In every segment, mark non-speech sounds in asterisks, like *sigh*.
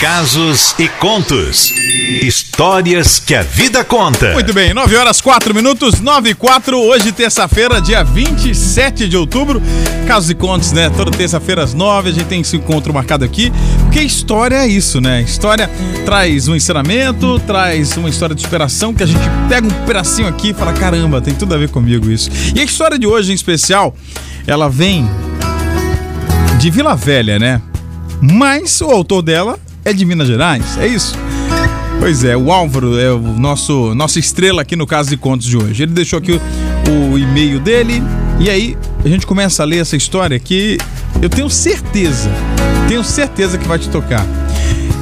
Casos e contos. Histórias que a vida conta. Muito bem, 9 horas 4 minutos, 9 e 4. Hoje, terça-feira, dia 27 de outubro. Casos e contos, né? Toda terça-feira às 9 a gente tem esse encontro marcado aqui. Porque história é isso, né? História traz um ensinamento, traz uma história de superação que a gente pega um pedacinho aqui e fala: caramba, tem tudo a ver comigo isso. E a história de hoje, em especial, ela vem de Vila Velha, né? Mas o autor dela é de Minas Gerais, é isso? Pois é, o Álvaro é o nosso nossa estrela aqui no caso de contos de hoje. Ele deixou aqui o, o e-mail dele e aí a gente começa a ler essa história que eu tenho certeza, tenho certeza que vai te tocar.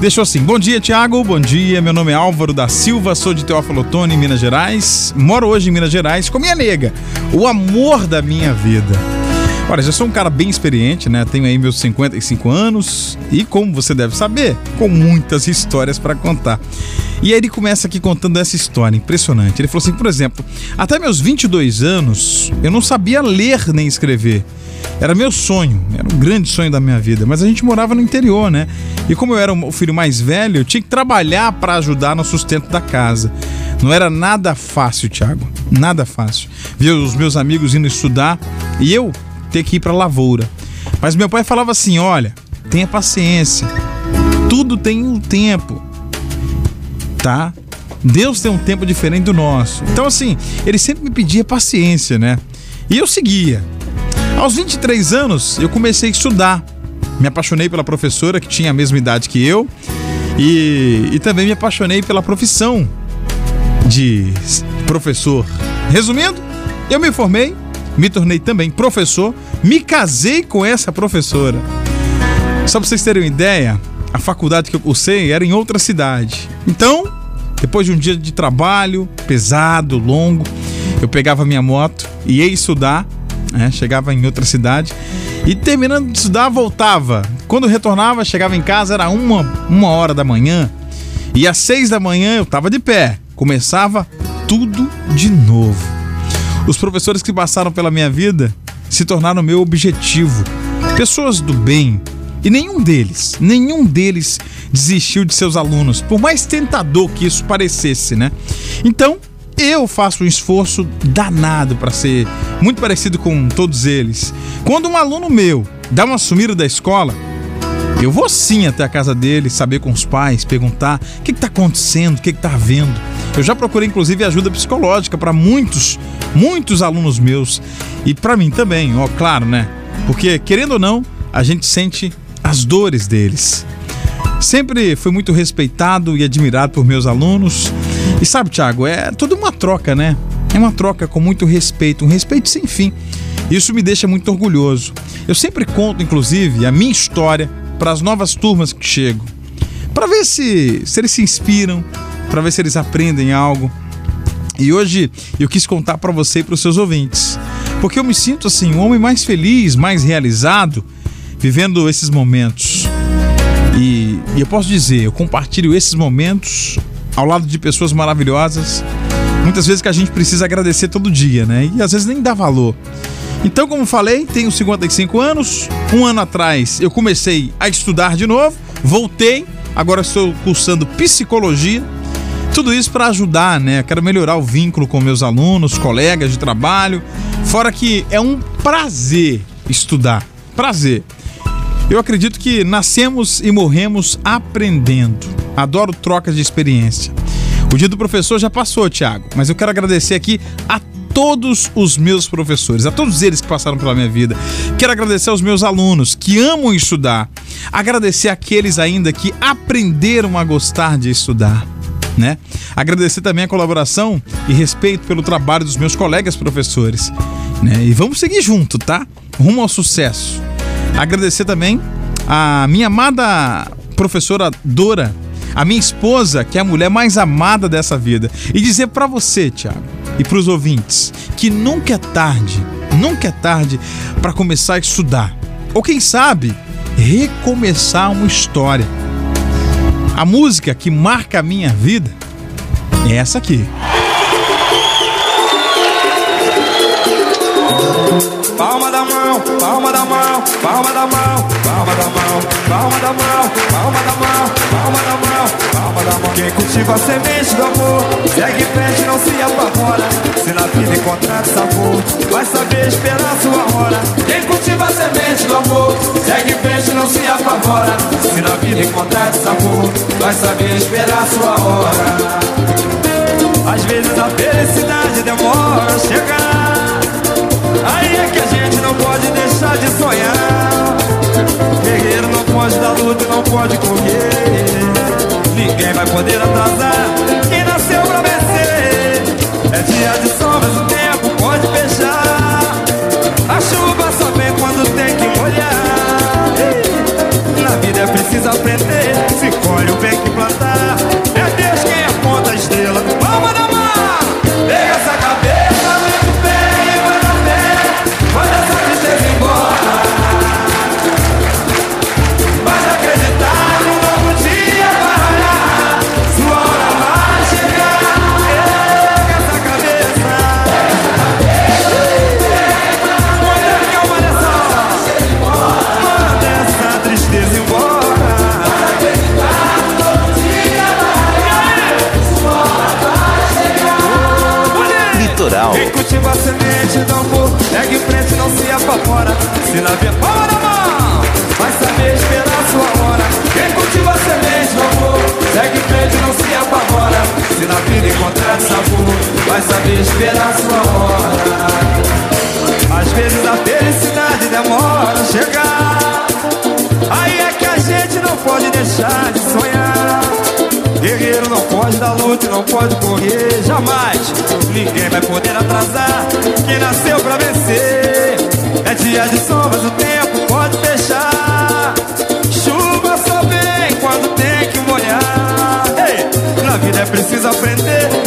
Deixou assim: Bom dia, Tiago. Bom dia. Meu nome é Álvaro da Silva, sou de Teófilo Otoni, Minas Gerais. Moro hoje em Minas Gerais com minha nega, o amor da minha vida. Olha, já sou um cara bem experiente, né? Tenho aí meus 55 anos e, como você deve saber, com muitas histórias para contar. E aí ele começa aqui contando essa história impressionante. Ele falou assim, por exemplo, até meus 22 anos eu não sabia ler nem escrever. Era meu sonho, era um grande sonho da minha vida, mas a gente morava no interior, né? E como eu era o filho mais velho, eu tinha que trabalhar para ajudar no sustento da casa. Não era nada fácil, Thiago, nada fácil. Ver os meus amigos indo estudar e eu ter que ir para lavoura. Mas meu pai falava assim: olha, tenha paciência, tudo tem um tempo, tá? Deus tem um tempo diferente do nosso. Então, assim, ele sempre me pedia paciência, né? E eu seguia. Aos 23 anos, eu comecei a estudar. Me apaixonei pela professora que tinha a mesma idade que eu e, e também me apaixonei pela profissão de professor. Resumindo, eu me formei me tornei também professor, me casei com essa professora. Só para vocês terem uma ideia, a faculdade que eu cursei era em outra cidade. Então, depois de um dia de trabalho pesado, longo, eu pegava minha moto e ia estudar, né? chegava em outra cidade e terminando de estudar voltava. Quando retornava, chegava em casa era uma, uma hora da manhã e às seis da manhã eu estava de pé. Começava tudo de novo. Os professores que passaram pela minha vida se tornaram meu objetivo. Pessoas do bem. E nenhum deles, nenhum deles desistiu de seus alunos, por mais tentador que isso parecesse, né? Então, eu faço um esforço danado para ser muito parecido com todos eles. Quando um aluno meu dá uma sumida da escola, eu vou sim até a casa dele, saber com os pais, perguntar o que está acontecendo, o que está havendo. Eu já procurei inclusive ajuda psicológica para muitos, muitos alunos meus e para mim também, ó, claro, né? Porque querendo ou não, a gente sente as dores deles. Sempre fui muito respeitado e admirado por meus alunos. E sabe, Thiago, é toda uma troca, né? É uma troca com muito respeito, um respeito sem fim. Isso me deixa muito orgulhoso. Eu sempre conto, inclusive, a minha história para as novas turmas que chegam, para ver se, se eles se inspiram, para ver se eles aprendem algo. E hoje eu quis contar para você e para os seus ouvintes, porque eu me sinto assim um homem mais feliz, mais realizado, vivendo esses momentos. E, e eu posso dizer, eu compartilho esses momentos ao lado de pessoas maravilhosas, muitas vezes que a gente precisa agradecer todo dia, né? E às vezes nem dá valor. Então, como falei, tenho 55 anos. Um ano atrás eu comecei a estudar de novo, voltei, agora estou cursando psicologia tudo isso para ajudar, né? Quero melhorar o vínculo com meus alunos, colegas de trabalho. Fora que é um prazer estudar. Prazer. Eu acredito que nascemos e morremos aprendendo. Adoro trocas de experiência. O dia do professor já passou, Tiago, mas eu quero agradecer aqui a todos os meus professores, a todos eles que passaram pela minha vida. Quero agradecer aos meus alunos que amam estudar. Agradecer aqueles ainda que aprenderam a gostar de estudar né? Agradecer também a colaboração e respeito pelo trabalho dos meus colegas professores, né? E vamos seguir junto, tá? Rumo ao sucesso. Agradecer também a minha amada professora Dora, a minha esposa, que é a mulher mais amada dessa vida, e dizer para você, Tiago, e para os ouvintes, que nunca é tarde, nunca é tarde para começar a estudar. Ou quem sabe, recomeçar uma história a música que marca a minha vida é essa aqui. Palma da mão, palma da mão, palma da mão, palma da mão, palma da mão, palma da mão, palma cultiva a semente do amor Segue em frente, não se apavora. Se na vida encontrar sabor Vai saber esperar sua hora. Quem cultiva a semente do amor Segue em frente, não se apavora. Se na vida encontrar sabor Vai saber esperar sua hora. Às vezes a felicidade demora a chegar Se colhe o bem que plantar. Se na vida palma na mão Vai saber esperar sua hora. Quem cultiva a semente do amor Segue frente, não se apavora. Se na vida encontrar sabor Vai saber esperar sua hora. Às vezes a felicidade demora a chegar. Aí é que a gente não pode deixar de sonhar. Guerreiro não pode dar luta e não pode correr jamais. Ninguém vai poder atrasar quem nasceu pra vencer. Dia de sombras, o tempo pode fechar. Chuva só vem quando tem que molhar. Ei, na vida é preciso aprender.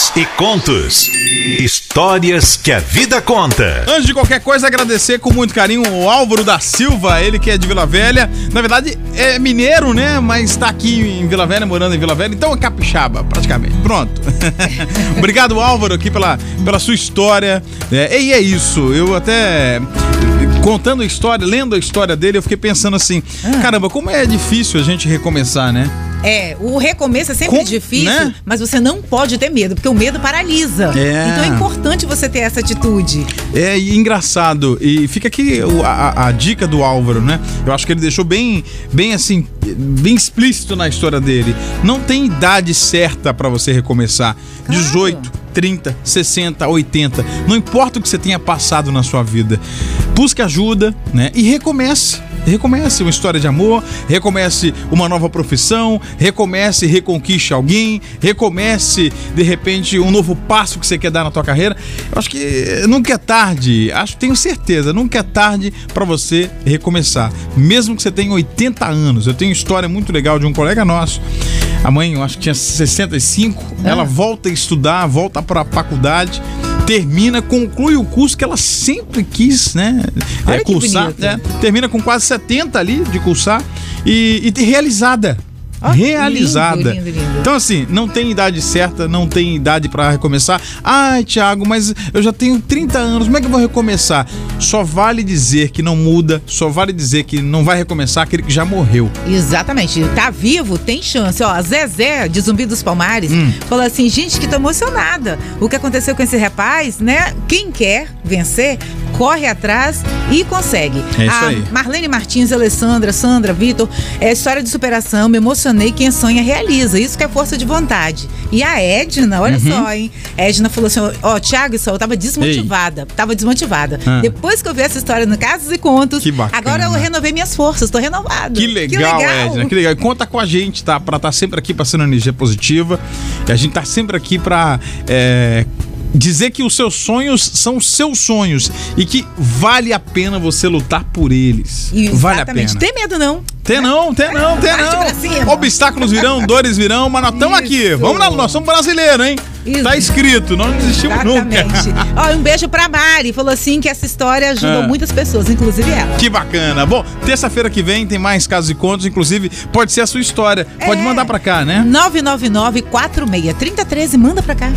Casos e contos. Histórias que a vida conta. Antes de qualquer coisa, agradecer com muito carinho o Álvaro da Silva, ele que é de Vila Velha. Na verdade, é mineiro, né? Mas tá aqui em Vila Velha, morando em Vila Velha. Então é capixaba, praticamente. Pronto. *laughs* Obrigado, Álvaro, aqui pela, pela sua história. É, e é isso. Eu até. Contando a história, lendo a história dele, eu fiquei pensando assim: caramba, como é difícil a gente recomeçar, né? É, o recomeço é sempre Com- difícil, né? mas você não pode ter medo, porque o medo paralisa. É. Então é importante você ter essa atitude. É e engraçado. E fica aqui a, a- a dica do Álvaro, né? Eu acho que ele deixou bem, bem assim, bem explícito na história dele. Não tem idade certa pra você recomeçar. 18, 30, 60, 80. Não importa o que você tenha passado na sua vida. Busque ajuda, né? E recomece. Recomece uma história de amor, recomece uma nova profissão, recomece e reconquiste alguém, recomece de repente um novo passo que você quer dar na tua carreira. Eu acho que nunca é tarde, acho, tenho certeza, nunca é tarde para você recomeçar, mesmo que você tenha 80 anos. Eu tenho uma história muito legal de um colega nosso. A mãe, eu acho que tinha 65, ela volta a estudar, volta para a faculdade termina, conclui o curso que ela sempre quis, né? É, cursar. né? termina com quase 70 ali de cursar e, e realizada. Ó, realizada. lindo, lindo, lindo. Então, assim, não tem idade certa, não tem idade pra recomeçar. Ai, Thiago, mas eu já tenho 30 anos, como é que eu vou recomeçar? Só vale dizer que não muda, só vale dizer que não vai recomeçar aquele que já morreu. Exatamente. Tá vivo, tem chance. Ó, a Zezé, de Zumbi dos Palmares, Hum. falou assim: gente, que tô emocionada. O que aconteceu com esse rapaz, né? Quem quer vencer, corre atrás e consegue. É isso a aí. Marlene Martins, Alessandra, Sandra, Vitor, é história de superação, me emocionei. Quem sonha realiza. Isso que é força de vontade. E a Edna, olha Uhum. só, hein? A Edna falou assim: ó, Thiago, só eu tava desmotivada. Tava desmotivada. Ah. Depois que eu vi essa história no Casos e Contos, Que agora eu renovei minhas forças, tô renovada. Que legal, Edna, que legal. E conta com a gente, tá? Pra estar sempre aqui passando energia positiva. E a gente tá sempre aqui pra é, dizer que os seus sonhos são seus sonhos e que vale a pena você lutar por eles. E vale a exatamente. pena. Tem medo, não? Tem não, tem não, tem não. Obstáculos virão, *laughs* dores virão, mas nós estamos aqui. Vamos lá, nós somos brasileiros, hein? Isso. Tá escrito, não desistimos nunca. Exatamente. *laughs* Ó, um beijo pra Mari. Falou assim que essa história ajudou Ah. muitas pessoas, inclusive ela. Que bacana. Bom, terça-feira que vem tem mais casos e contos, inclusive pode ser a sua história. Pode É. mandar pra cá, né? 999 46 3013, manda pra cá.